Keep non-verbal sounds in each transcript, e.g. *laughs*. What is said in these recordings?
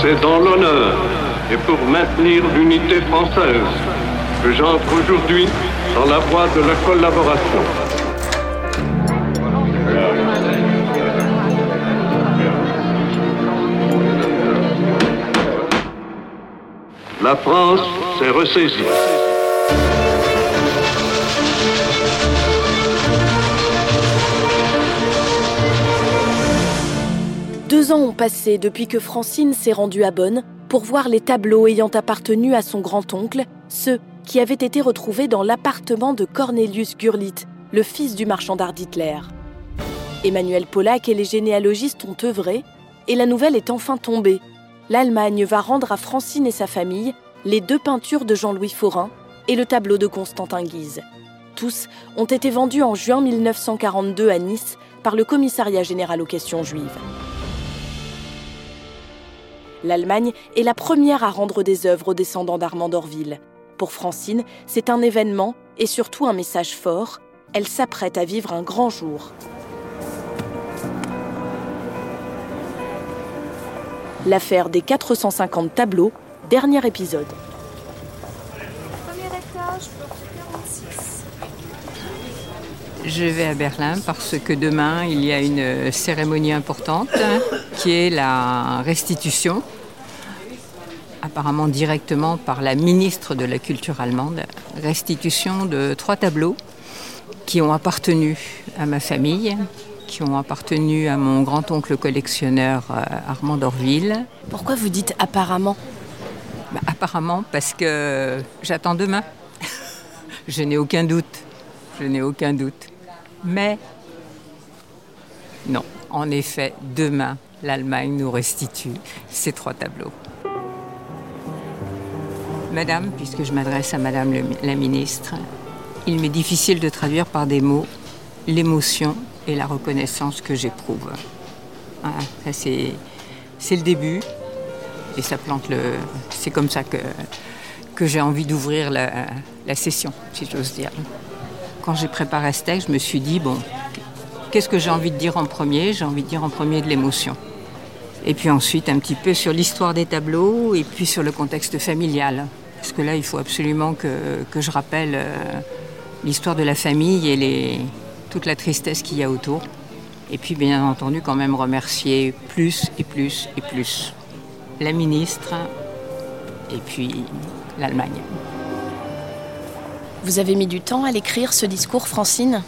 C'est dans l'honneur et pour maintenir l'unité française que j'entre aujourd'hui dans la voie de la collaboration. La France s'est ressaisie. Deux ans ont passé depuis que Francine s'est rendue à Bonn pour voir les tableaux ayant appartenu à son grand-oncle, ceux qui avaient été retrouvés dans l'appartement de Cornelius Gurlitt, le fils du marchand d'art d'Hitler. Emmanuel Pollack et les généalogistes ont œuvré, et la nouvelle est enfin tombée. L'Allemagne va rendre à Francine et sa famille les deux peintures de Jean-Louis Forain et le tableau de Constantin Guise. Tous ont été vendus en juin 1942 à Nice par le Commissariat général aux questions juives. L'Allemagne est la première à rendre des œuvres aux descendants d'Armand d'Orville. Pour Francine, c'est un événement et surtout un message fort. Elle s'apprête à vivre un grand jour. L'affaire des 450 tableaux, dernier épisode. Je vais à Berlin parce que demain, il y a une cérémonie importante qui est la restitution, apparemment directement par la ministre de la Culture allemande, restitution de trois tableaux qui ont appartenu à ma famille, qui ont appartenu à mon grand-oncle collectionneur euh, Armand d'Orville. Pourquoi vous dites apparemment? Bah, Apparemment parce que j'attends demain. *laughs* je n'ai aucun doute. Je n'ai aucun doute. Mais non, en effet, demain, l'Allemagne nous restitue ces trois tableaux. Madame, puisque je m'adresse à Madame la ministre, il m'est difficile de traduire par des mots l'émotion et la reconnaissance que j'éprouve. c'est, le début et ça plante le. C'est comme ça que, j'ai envie d'ouvrir la session, si j'ose dire quand j'ai préparé ce texte, je me suis dit, bon, qu'est-ce que j'ai envie de dire en premier? J'ai envie de dire en premier de l'émotion. Et puis ensuite, un petit peu sur l'histoire des tableaux et puis sur le contexte familial. Parce que là, il faut absolument que, je rappelle euh, l'histoire de la famille et toute la tristesse qu'il y a autour. Et puis, bien entendu, quand même remercier plus et plus et plus la ministre et puis l'Allemagne. Vous avez mis du temps à l'écrire ce discours, Francine?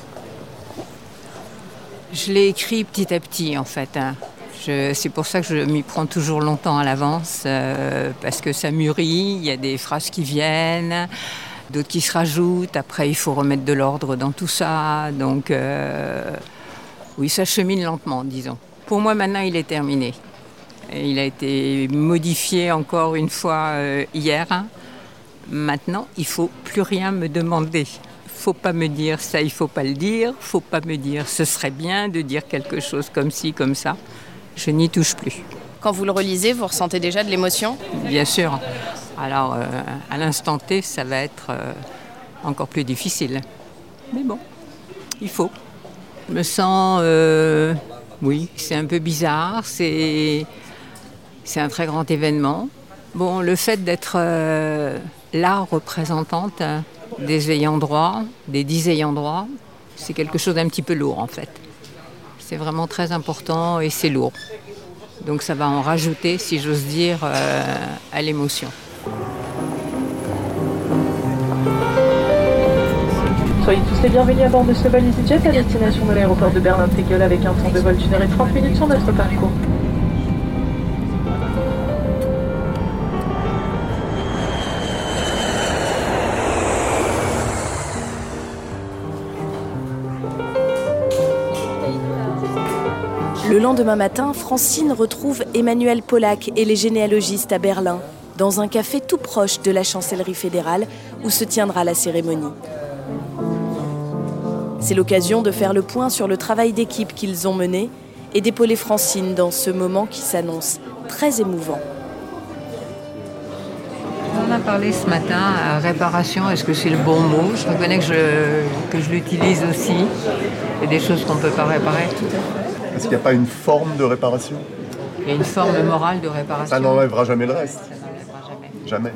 Je l'ai écrit petit à petit, en fait. Hein. C'est pour ça que je m'y prends toujours longtemps à l'avance, euh, parce que ça mûrit, il y a des phrases qui viennent, d'autres qui se rajoutent, après il faut remettre de l'ordre dans tout ça. Donc euh, oui, ça chemine lentement, disons. Pour moi, maintenant, il est terminé. il a été modifié encore une fois euh, hier. Maintenant, il faut plus rien me demander. Faut pas me dire ça, il faut pas le dire. Faut pas me dire ce serait bien de dire quelque chose comme ci, comme ça. Je n'y touche plus. Quand vous le relisez, vous ressentez déjà de l'émotion? Bien sûr. Alors, euh, à l'instant T, ça va être euh, encore plus difficile. Mais bon, il faut. Je me sens, euh, oui, c'est un peu bizarre. C'est, c'est un très grand événement. Bon, le fait d'être la représentante des ayants droit, des dix ayants droit, c'est quelque chose d'un petit peu lourd en fait. C'est vraiment très important et c'est lourd. Donc ça va en rajouter, si j'ose dire, euh, à l'émotion. Soyez tous les bienvenus à bord de ce vol EasyJet à destination de l'aéroport de Berlin-Tegel avec un temps de vol d'une heure et 30 minutes sur notre parcours. Le lendemain matin, Francine retrouve Emmanuel Pollack et les généalogistes à Berlin, dans un café tout proche de la chancellerie fédérale où se tiendra la cérémonie. C'est l'occasion de faire le point sur le travail d'équipe qu'ils ont mené et d'épauler Francine dans ce moment qui s'annonce très émouvant. On a parlé ce matin à réparation, est-ce que c'est le bon mot? Je reconnais que je, que je l'utilise aussi. Il y a des choses qu'on ne peut pas réparer. Est-ce qu'il n'y a pas une forme de réparation? Il y a une forme morale de réparation. Ça n'enlèvera jamais le reste. Ça n'enlèvera jamais. Jamais.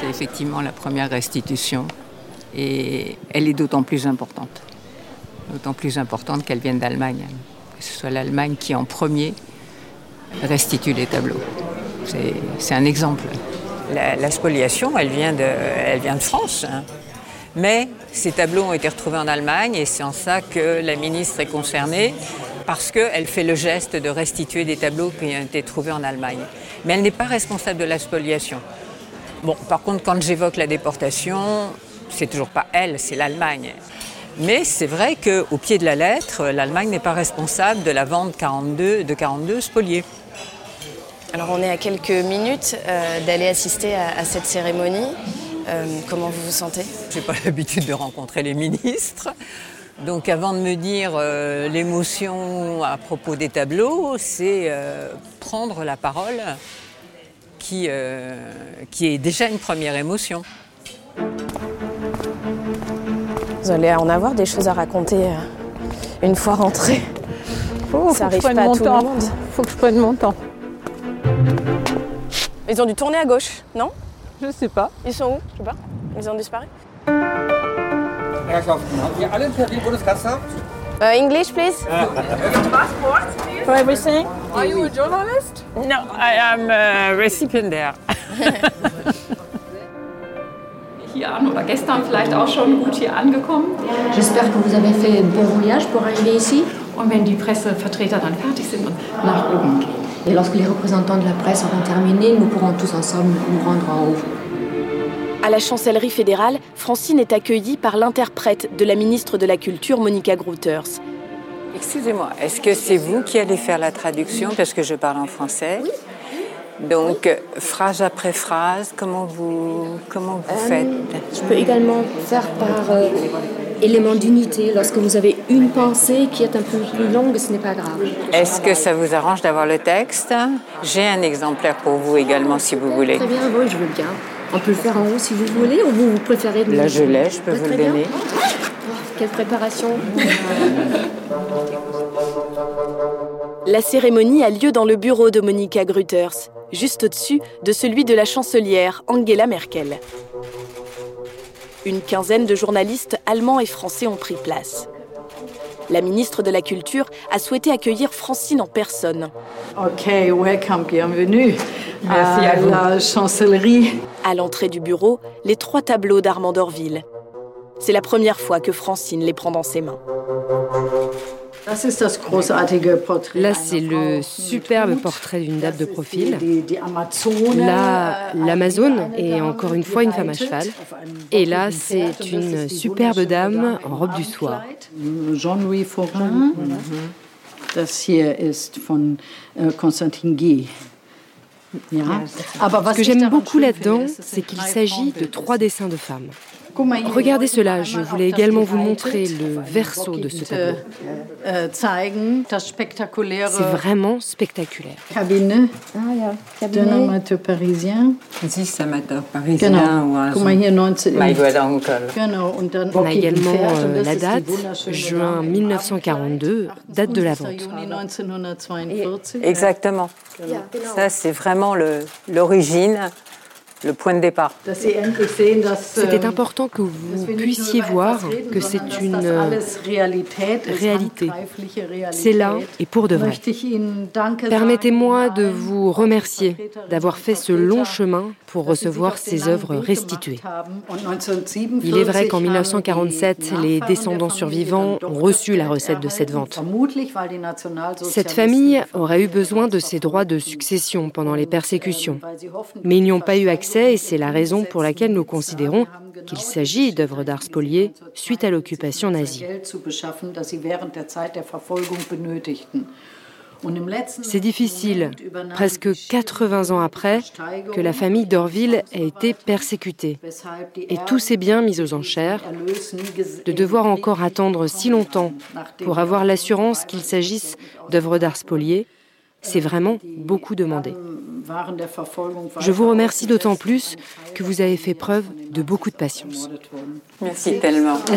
C'est effectivement la première restitution et elle est d'autant plus importante. D'autant plus importante qu'elle vienne d'Allemagne. Que ce soit l'Allemagne qui en premier restitue les tableaux. C'est un exemple. La, spoliation, elle vient de, elle vient de France. hein. Mais ces tableaux ont été retrouvés en Allemagne et c'est en ça que la ministre est concernée parce qu'elle fait le geste de restituer des tableaux qui ont été trouvés en Allemagne. Mais elle n'est pas responsable de la spoliation. Bon, par contre, quand j'évoque la déportation, c'est toujours pas elle, c'est l'Allemagne. Mais c'est vrai qu'au pied de la lettre, l'Allemagne n'est pas responsable de la vente 42, de 42 spoliés. Alors on est à quelques minutes euh, d'aller assister à, à cette cérémonie. Euh, comment vous vous sentez? J'ai pas *laughs* l'habitude de rencontrer les ministres. Donc avant de me dire euh, l'émotion à propos des tableaux, c'est euh, prendre la parole qui, euh, qui est déjà une première émotion. Vous allez en avoir des choses à raconter euh, une fois rentré. Ça arrive pas à tout le monde. Faut que je prenne mon temps. Ils ont dû tourner à gauche, non? Je sais pas. Ils sont où? Je sais pas. Ils ont disparu Herrschaften, haben wir alle einen Termin Bundeskanzler? Euh, English, please. For everything. Are you a journalist? No, I am a récipiendaire. *laughs* hier an oder gestern vielleicht auch schon gut hier angekommen. J'espère que vous avez fait un bon voyage pour arriver ici. Und wenn die Pressevertreter dann fertig sind und nach oben gehen. Et lorsque les représentants de la presse auront terminé, nous pourrons tous ensemble nous rendre en haut. À la chancellerie fédérale, Francine est accueillie par l'interprète de la ministre de la Culture, Monica Grouters. Excusez-moi, est-ce que c'est vous qui allez faire la traduction parce que je parle en français? Donc, euh, phrase après phrase, comment vous, comment vous faites? Je peux également faire par euh, élément d'unité. Lorsque vous avez une pensée qui est un peu plus longue, ce n'est pas grave. Est-ce que ça vous arrange d'avoir le texte? J'ai un exemplaire pour vous également si vous voulez. Très bien, oui, je veux bien. On peut le faire en haut si vous voulez, ou vous, vous préférez de Là, je l'ai, je peux vous le donner. Oh, quelle préparation *laughs* La cérémonie a lieu dans le bureau de Monica Grüters, juste au-dessus de celui de la chancelière Angela Merkel. Une quinzaine de journalistes allemands et français ont pris place. La ministre de la Culture a souhaité accueillir Francine en personne. Ok, welcome, bienvenue Merci à vous. la chancellerie. À l'entrée du bureau, les trois tableaux d'Armand d'Orville. C'est la première fois que Francine les prend dans ses mains. Là, c'est le superbe portrait d'une dame de profil. Là, äh, l'Amazone est encore une fois une femme à cheval. Et là, c'est une superbe dame en robe du soir. Jean-Louis Forain. Das hier ist von Konstantin Guy. Ja. Aber was Ce que j'aime beaucoup là-dedans, c'est qu'il s'agit de trois dessins de femmes. Regardez cela, je voulais également vous montrer le verso de ce tableau. C'est vraiment spectaculaire. Cabinet d'un amateur parisien. Dix amateurs parisiens ou un Guck mal hier 19. My good uncle. Genau, und dann On a également euh, la date, juin Dame im 1942, date de la 28. vente. Juni 1942. Exactement. Ça, c'est vraiment l'origine, le point de départ. Dass, C'était important que vous puissiez voir que c'est une euh, réalité. C'est là et pour de vrai. Permettez-moi de vous remercier d'avoir fait ce long chemin pour recevoir ces œuvres restituées. gemacht haben. Und 1947 Il est vrai qu'en haben 1947, die les descendants survivants ont reçu la recette de cette vente. Cette famille aurait eu besoin de ces droits de succession pendant les persécutions, mais ils n'y ont pas eu accès et c'est la raison pour laquelle nous considérons qu'il s'agit d'œuvres d'art spoliées suite à l'occupation nazie. C'est difficile, presque die 80 ans après, que la famille d'Orville ait été persécutée et tous ces biens mis aux enchères, de devoir encore attendre si longtemps pour avoir l'assurance qu'il s'agisse d'œuvres d'art spoliées, C'est vraiment beaucoup demandé. Je vous remercie d'autant plus que vous avez fait preuve de beaucoup de patience. Merci tellement. *laughs*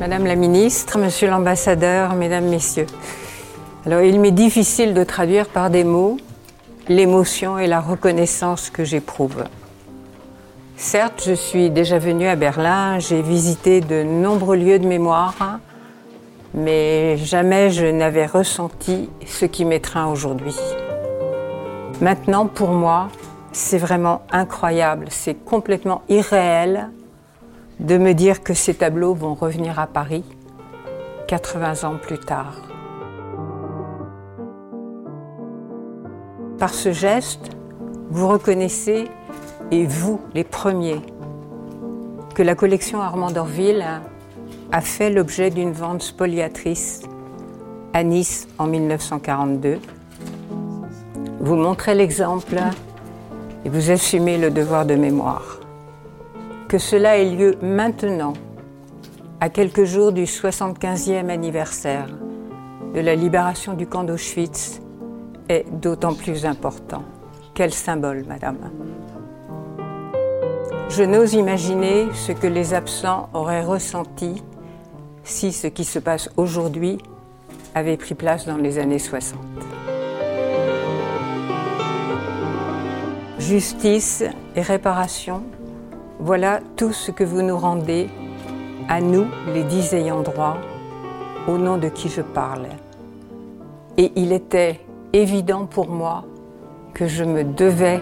Madame la ministre, Monsieur l'ambassadeur, Mesdames, Messieurs. Alors, il m'est difficile de traduire par des mots l'émotion et la reconnaissance que j'éprouve. Certes, je suis déjà venue à Berlin, j'ai visité de nombreux lieux de mémoire, mais jamais je n'avais ressenti ce qui m'étreint aujourd'hui. Maintenant, pour moi, c'est vraiment incroyable, c'est complètement irréel de me dire que ces tableaux vont revenir à Paris 80 ans plus tard. Par ce geste, vous reconnaissez, et vous les premiers, que la collection Armand d'Orville a fait l'objet d'une vente spoliatrice à Nice en 1942. Vous montrez l'exemple et vous assumez le devoir de mémoire. Que cela ait lieu maintenant, à quelques jours du 75e anniversaire de la libération du camp d'Auschwitz, est d'autant plus important. Quel symbole, Madame. Je n'ose imaginer ce que les absents auraient ressenti si ce qui se passe aujourd'hui avait pris place dans les années 60. Justice et réparation, voilà tout ce que vous nous rendez, à nous, les dix ayants droit, au nom de qui je parle. Et il était évident pour moi que je me devais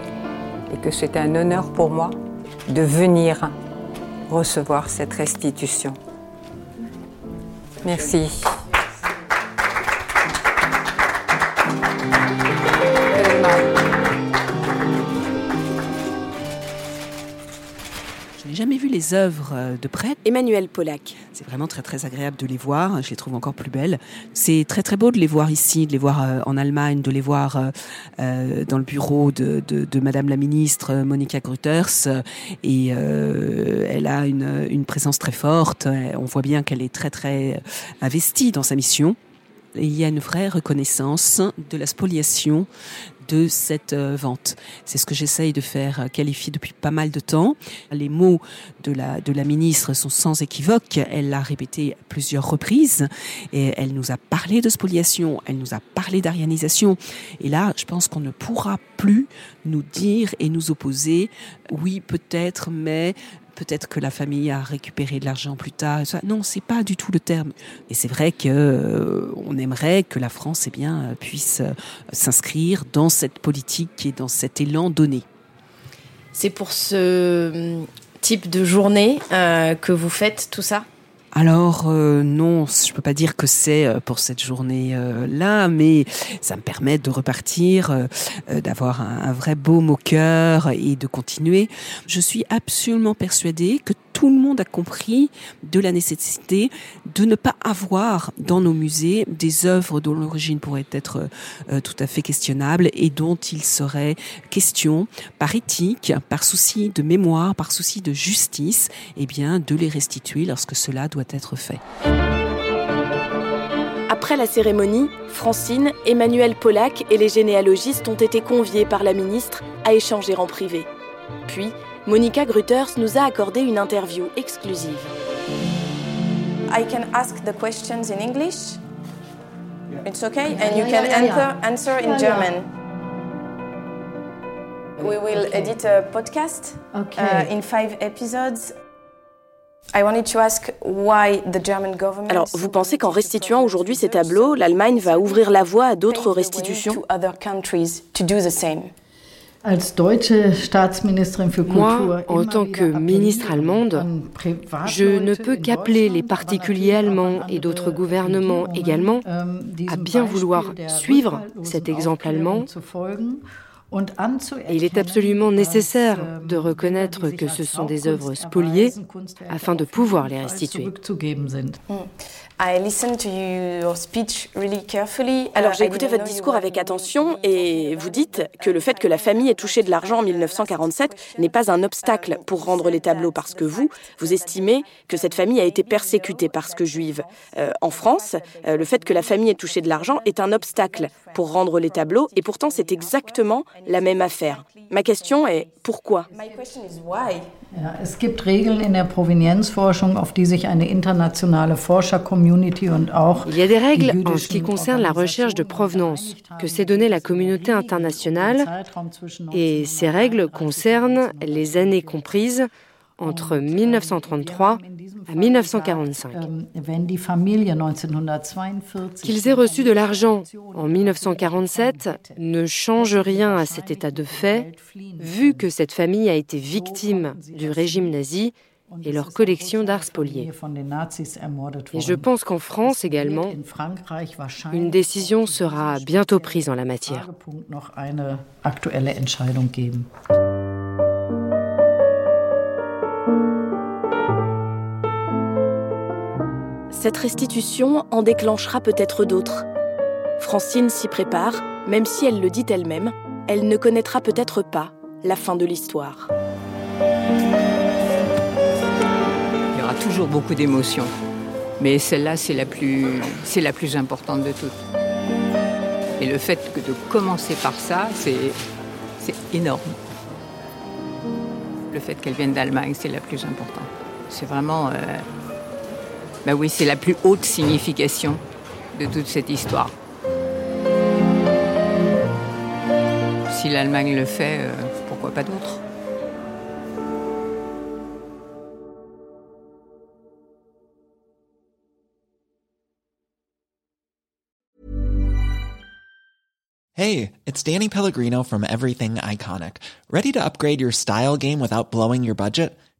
et que c'était un honneur pour moi de venir recevoir cette restitution. Merci. Jamais vu les œuvres euh, de près. Emmanuel Pollack. C'est vraiment très très agréable de les voir. Je les trouve encore plus belles. C'est très très beau de les voir ici, de les voir euh, en Allemagne, de les voir euh, dans le bureau de, de, de Madame la ministre Monica Grütters. Et elle a une, une présence très forte. On voit bien qu'elle est très très investie dans sa mission. il y a une vraie reconnaissance de la spoliation de cette euh, vente. C'est ce que j'essaye de faire euh, qualifier depuis pas mal de temps. Les mots de la, de la ministre sont sans équivoque. Elle l'a répété plusieurs reprises et elle nous a parlé de spoliation, elle nous a parlé d'arianisation. Et là, je pense qu'on ne pourra plus nous dire et nous opposer, oui, peut-être, mais peut-être que la famille a récupéré de l'argent plus tard. Non, c'est pas du tout le terme. Et c'est vrai que euh, on aimerait que la France, eh bien, puisse euh, s'inscrire dans cette politique et dans cet élan donné. C'est pour ce type de journée euh, que vous faites tout ça? Alors euh, non, je peux pas dire que c'est euh, pour cette journée euh, là, mais ça me permet de repartir, euh, d'avoir un, un, vrai baume au cœur et de continuer. Je suis absolument persuadée que tout le monde a compris de la nécessité de ne pas avoir dans nos musées des œuvres dont l'origine pourrait être euh, tout à fait questionnable et dont il serait question, par éthique, par souci de mémoire, par souci de justice, eh bien, de les restituer lorsque cela doit être fait. Après la cérémonie, Francine, Emmanuel Pollack et les généalogistes ont été conviés par la ministre à échanger en privé. Puis, Monica Grütters nous a accordé une interview exclusive. I can ask the questions in English. It's okay, and you can answer, answer in German. We will edit a podcast uh, in five episodes. Alors, vous pensez qu'en restituant aujourd'hui ces tableaux, l'Allemagne va ouvrir la voie à d'autres restitutions to other countries to do the same. Als deutsche Staatsministerin für Kultur, Moi, en tant que ministre allemande, je ne peux qu'appeler les particuliers allemands et d'autres gouvernements également ähm, à bien vouloir suivre cet exemple allemand. Il est absolument nécessaire de reconnaître que ce sont des œuvres spoliées afin de pouvoir les restituer. zurückzugeben sind. Mm. Alors j'ai écouté votre discours avec attention et vous dites que le fait que la famille ait touché de l'argent en 1947 n'est pas un obstacle pour rendre les tableaux parce que vous, vous estimez que cette famille a été persécutée parce que juive. Euh, en France, euh, le fait que la famille ait touché de l'argent est un obstacle pour rendre les tableaux et pourtant c'est exactement la même affaire. Ma question est pourquoi? Ja, es gibt Regeln in der Provenienzforschung, auf die sich eine internationale Forschercommunity und auch Il y a des règles en ce qui concerne la recherche de provenance que s'est donnée la communauté internationale. et ces règles concernent les années comprises entre 1933 à 1945. Qu'ils aient reçu de l'argent en 1947 ne change rien à cet état de fait, vu que cette famille a été victime du régime nazi et leur collection d'art spoliés. Et je pense qu'en France également, une décision sera bientôt prise en la matière. Cette restitution en déclenchera peut-être d'autres. Francine s'y prépare, même si elle le dit elle-même, elle ne connaîtra peut-être pas la fin de l'histoire. Il y aura toujours beaucoup d'émotions, mais celle-là, c'est la, plus, c'est la plus importante de toutes. Et le fait que de commencer par ça, c'est, énorme. Le fait qu'elle vienne d'Allemagne, c'est la plus importante. C'est vraiment... Euh, ben oui, c'est la plus haute signification de toute cette histoire. Si l'Allemagne le fait, euh, pourquoi pas d'autres? Hey, it's Danny Pellegrino from Everything Iconic. Ready to upgrade your style game without blowing your budget?